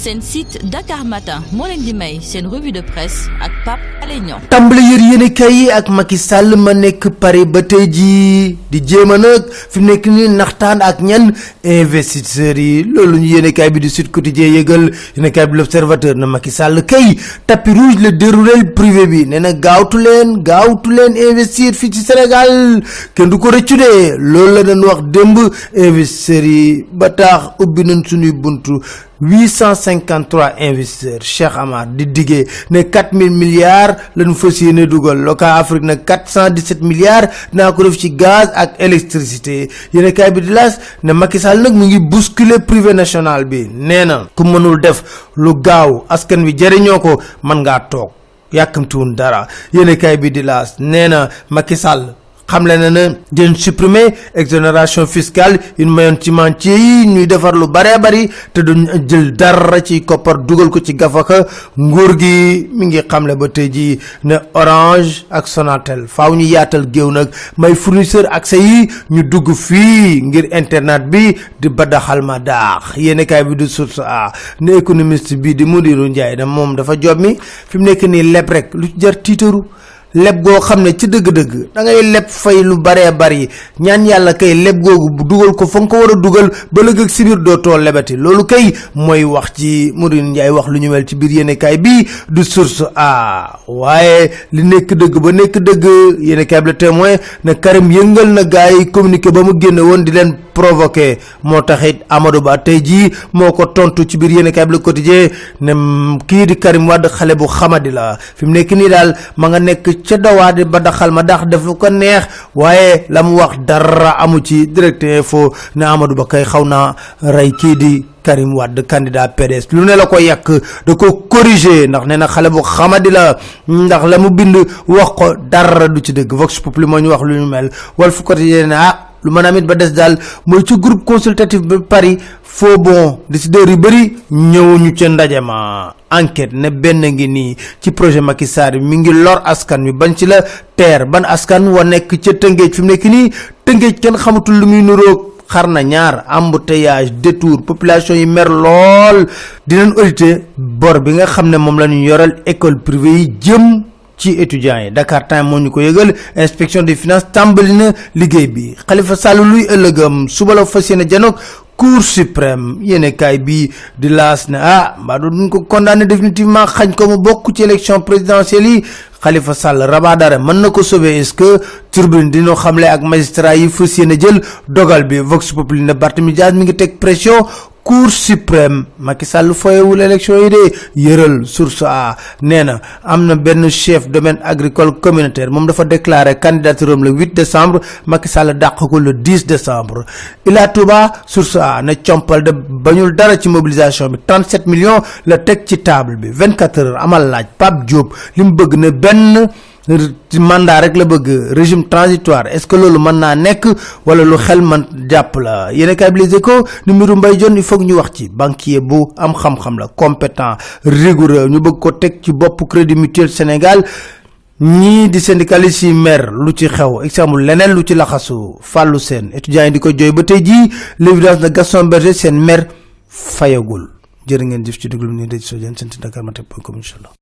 seen site Dakar Matin moo leen di may seen revue de presse ak Pape Alé Niang. Tàmbali yër kay ak Macky Sall ma nekk Paris ba tey jii di jéem a nag fi nekk nii naxtaan ak ñan investisseurs yi. Loolu ñu yéene kay bi di Sud Quotidien yëgal yéene kay bi l'Observateur na Macky Sall kay tapis rouge le déroulé privé bi. Nee na gaawtu leen gaawtu investir fii ci Sénégal. Kenn du ko rëccu de. Loolu la doon wax démb. Investisseurs yi ba tax ubbi nañ suñuy buntu 853 investisseurs. Cheikh Amar di diggee ne 4000 milliards lañu fas yéene local Afrique nag 417 milliards naa ko def ci gaz ak électricité. Bi di ne Macky Sall bousculer privé national bi. Na ku mënul def lu gaaw askan wi jëriñoo ko mën ngaa xamle na na den supprimer exonération fiscale yu mayoon ci chantier yi ñuy defar lu bare bari te duñ jël dara ci koppar dugal ko ci gafaka. Nguur gi mi ngi xamle ba tey ji ne orange ak sonatel faaw ñu yaatal géew nag. May fournisseur accès yi ñu dugg fii ngir internet bi di badaxal ma daax. Yéeni kaay bi di source a ne économiste bi di Mudiru Njaay da moom dafa job mi. Fi mu nekk leb rek lu jar tiitaru leb goo xam ne ci dëgg-dëgg da ngay leb fay lu baree bari ñaan yàlla kay leb googu bu dugal ko fa nga ko war a dugal ba lëg ak si biir dootoo lebati loolu kay mooy wax ci Mourine Ndiaye wax lu ñu mel ci biir yéenekaay bi du source a. waaye li nekk dëgg ba nekk dëgg yéenekaay bi le témoin ne Karim yëngal na gars yi communiqué ba mu génne woon di leen provoqué. moo taxit Amadou Ba tey jii moo ko tontu ci biir yéenekaay bi le quotidien ne kii di Karim Wade xale bu xamadi la. fi mu nekk nii daal ma nga nekk ca dawaadi ba daxal ma dax def lu ko neex waaye la wax dara amu ci direct info ne Amadou Ba kay xaw naa di Karim Wade candidat PDS lu ne la ko yàq da ko corriger ndax nee na xale bu xamadi la ndax bind wax ko dara du ci dëgg. Vox Populi moo ñu wax lu ñu mel. Wala fu ne ah lu mën a amit ba des daal mooy ci groupe consultatif ba Paris faux bon. Décideurs yu bëri ñëwuñu ca ndaje ma. Enquête ne benn ngi nii ci projet Macky Sall. Mi ngi lor askan wi. Bañ ci la teer? Ban askan wa nekk ca Tëngéej? Fi mu nekk nii Tëngéej kenn xamatul lu muy nuroog xar na ñaar. Embouteillage détour. Population yi mer lool. Dinañ auditer bor bi nga xam ne moom la ñu yoral école privée yi jëm ci étudiants yi. Dakar Time moo ñu ko yëgal inspection des finances tàmbali na liggéey bi. Khalifa Sall luy ëllëgam suba la fas janoog cour suprême. Yéene kaay bi di laas ne ah mbaa duñ ko condamné définitivement xañ ko mu bokk ci élection présidentielle yi. Khalifa Sall rabat d'arrêt mën na ko sauver. Est-ce que turbine dina xamle ak magistrat yi fas yéene jël dogal bi? Vox Populi ne Barthélémy Dias mi ngi teg pression cour suprême Macky Sall foyewul élection yi de yëral source a. Nee na am na benn chef domaine agricole communautaire moom dafa déclaré candidature le 8 décembre Macky Sall dàq le 10 décembre. Ila Touba source a ne compal de bañul dara ci mobilisation bi 37 millions la teg ci table bi. 24 heures amal laaj Pape Diop li mu mandat rek la bëgg. Régime transitoire est-ce que loolu mën naa nekk wala lu xel man jàpp la? Yéen kay bi Échos ni Mbaye Dione il faut ñu wax ci. Banquier bu am xam-xam la compétent rigoureux ñu bëgg ko teg ci bopp Crédit Mutuel Sénégal. Ñii di syndicaliste mer lu ci xew exemple leneen lu ci laxasu. Fàllu seen étudiants yi di ko jooy ba tey jii l'évidence de Gaston Berger seen mer fayagul. Jërë ngeen jëf ci déglu ni daj soo jeen seen Dakar Matin point com inchallah